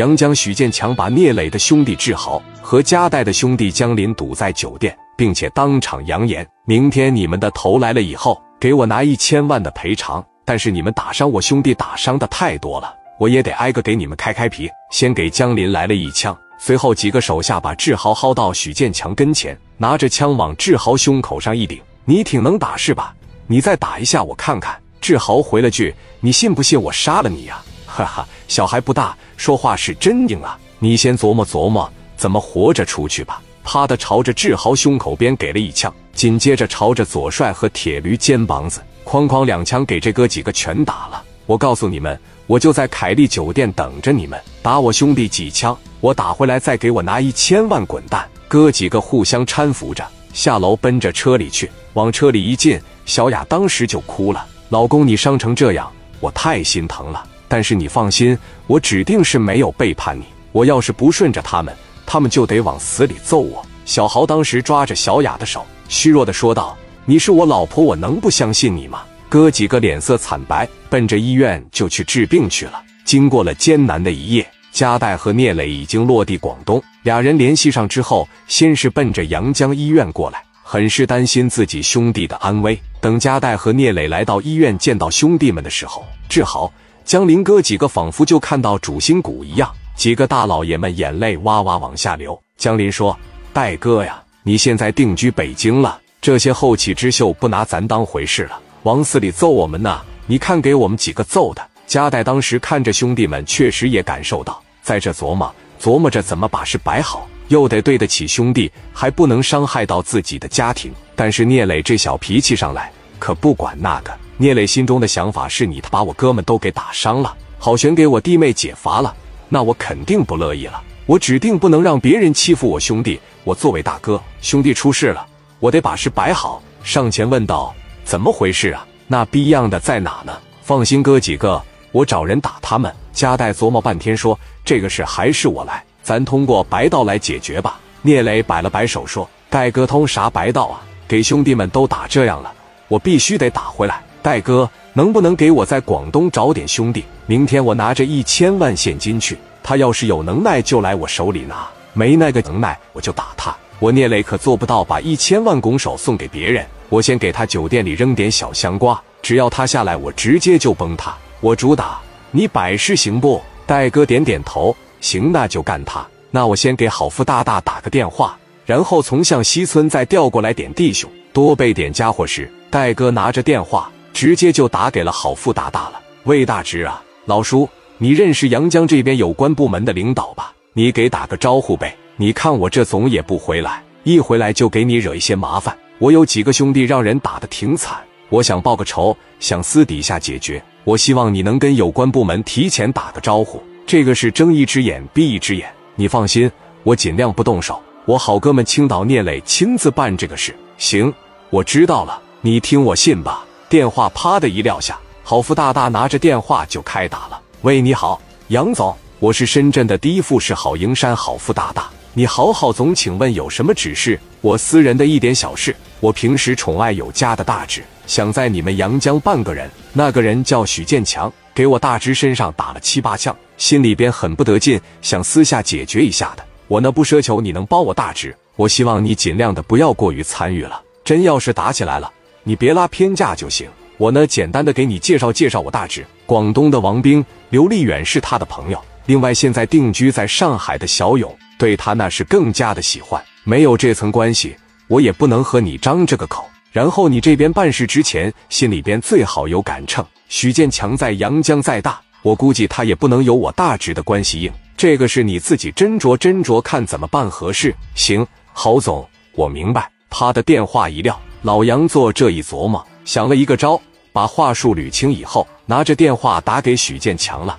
杨江、许建强把聂磊的兄弟志豪和加代的兄弟江林堵在酒店，并且当场扬言：明天你们的头来了以后，给我拿一千万的赔偿。但是你们打伤我兄弟，打伤的太多了，我也得挨个给你们开开皮。先给江林来了一枪，随后几个手下把志豪薅到许建强跟前，拿着枪往志豪胸口上一顶：“你挺能打是吧？你再打一下我看看。”志豪回了句：“你信不信我杀了你呀？”哈哈，小孩不大，说话是真硬啊！你先琢磨琢磨怎么活着出去吧。啪的朝着志豪胸口边给了一枪，紧接着朝着左帅和铁驴肩膀子，哐哐两枪给这哥几个全打了。我告诉你们，我就在凯利酒店等着你们，打我兄弟几枪，我打回来再给我拿一千万滚蛋！哥几个互相搀扶着下楼，奔着车里去。往车里一进，小雅当时就哭了。老公，你伤成这样，我太心疼了。但是你放心，我指定是没有背叛你。我要是不顺着他们，他们就得往死里揍我。小豪当时抓着小雅的手，虚弱的说道：“你是我老婆，我能不相信你吗？”哥几个脸色惨白，奔着医院就去治病去了。经过了艰难的一夜，加代和聂磊已经落地广东。俩人联系上之后，先是奔着阳江医院过来。很是担心自己兄弟的安危。等加代和聂磊来到医院见到兄弟们的时候，志豪、江林哥几个仿佛就看到主心骨一样，几个大老爷们眼泪哇哇往下流。江林说：“戴哥呀，你现在定居北京了，这些后起之秀不拿咱当回事了，往死里揍我们呢！你看给我们几个揍的。”加代当时看着兄弟们，确实也感受到，在这琢磨琢磨着怎么把事摆好。又得对得起兄弟，还不能伤害到自己的家庭。但是聂磊这小脾气上来，可不管那个。聂磊心中的想法是：你他把我哥们都给打伤了，好悬给我弟妹解罚了，那我肯定不乐意了。我指定不能让别人欺负我兄弟。我作为大哥，兄弟出事了，我得把事摆好。上前问道：“怎么回事啊？那逼样的在哪呢？”放心，哥几个，我找人打他们。加代琢磨半天说：“这个事还是我来。”咱通过白道来解决吧。聂磊摆了摆手说：“戴哥通啥白道啊？给兄弟们都打这样了，我必须得打回来。戴哥，能不能给我在广东找点兄弟？明天我拿着一千万现金去。他要是有能耐，就来我手里拿；没那个能耐，我就打他。我聂磊可做不到把一千万拱手送给别人。我先给他酒店里扔点小香瓜，只要他下来，我直接就崩他。我主打，你百事行不？”戴哥点点头。行，那就干他。那我先给好富大大打个电话，然后从向西村再调过来点弟兄，多备点家伙时。戴哥拿着电话，直接就打给了好富大大了。魏大直啊，老叔，你认识阳江这边有关部门的领导吧？你给打个招呼呗。你看我这总也不回来，一回来就给你惹一些麻烦。我有几个兄弟让人打的挺惨，我想报个仇，想私底下解决。我希望你能跟有关部门提前打个招呼。这个是睁一只眼闭一只眼，你放心，我尽量不动手。我好哥们青岛聂磊亲自办这个事。行，我知道了，你听我信吧。电话啪的一撂下，郝富大大拿着电话就开打了。喂，你好，杨总，我是深圳的第一富士好营山郝富大大。你好，郝总，请问有什么指示？我私人的一点小事，我平时宠爱有加的大侄，想在你们阳江办个人。那个人叫许建强。给我大侄身上打了七八枪，心里边很不得劲，想私下解决一下的。我呢不奢求你能帮我大侄，我希望你尽量的不要过于参与了。真要是打起来了，你别拉偏架就行。我呢简单的给你介绍介绍我大侄，广东的王兵刘立远是他的朋友。另外现在定居在上海的小勇对他那是更加的喜欢。没有这层关系，我也不能和你张这个口。然后你这边办事之前，心里边最好有杆秤。许建强在阳江再大，我估计他也不能有我大侄的关系硬。这个是你自己斟酌斟酌，看怎么办合适。行，郝总，我明白。啪的电话一撂，老杨做这一琢磨，想了一个招，把话术捋清以后，拿着电话打给许建强了。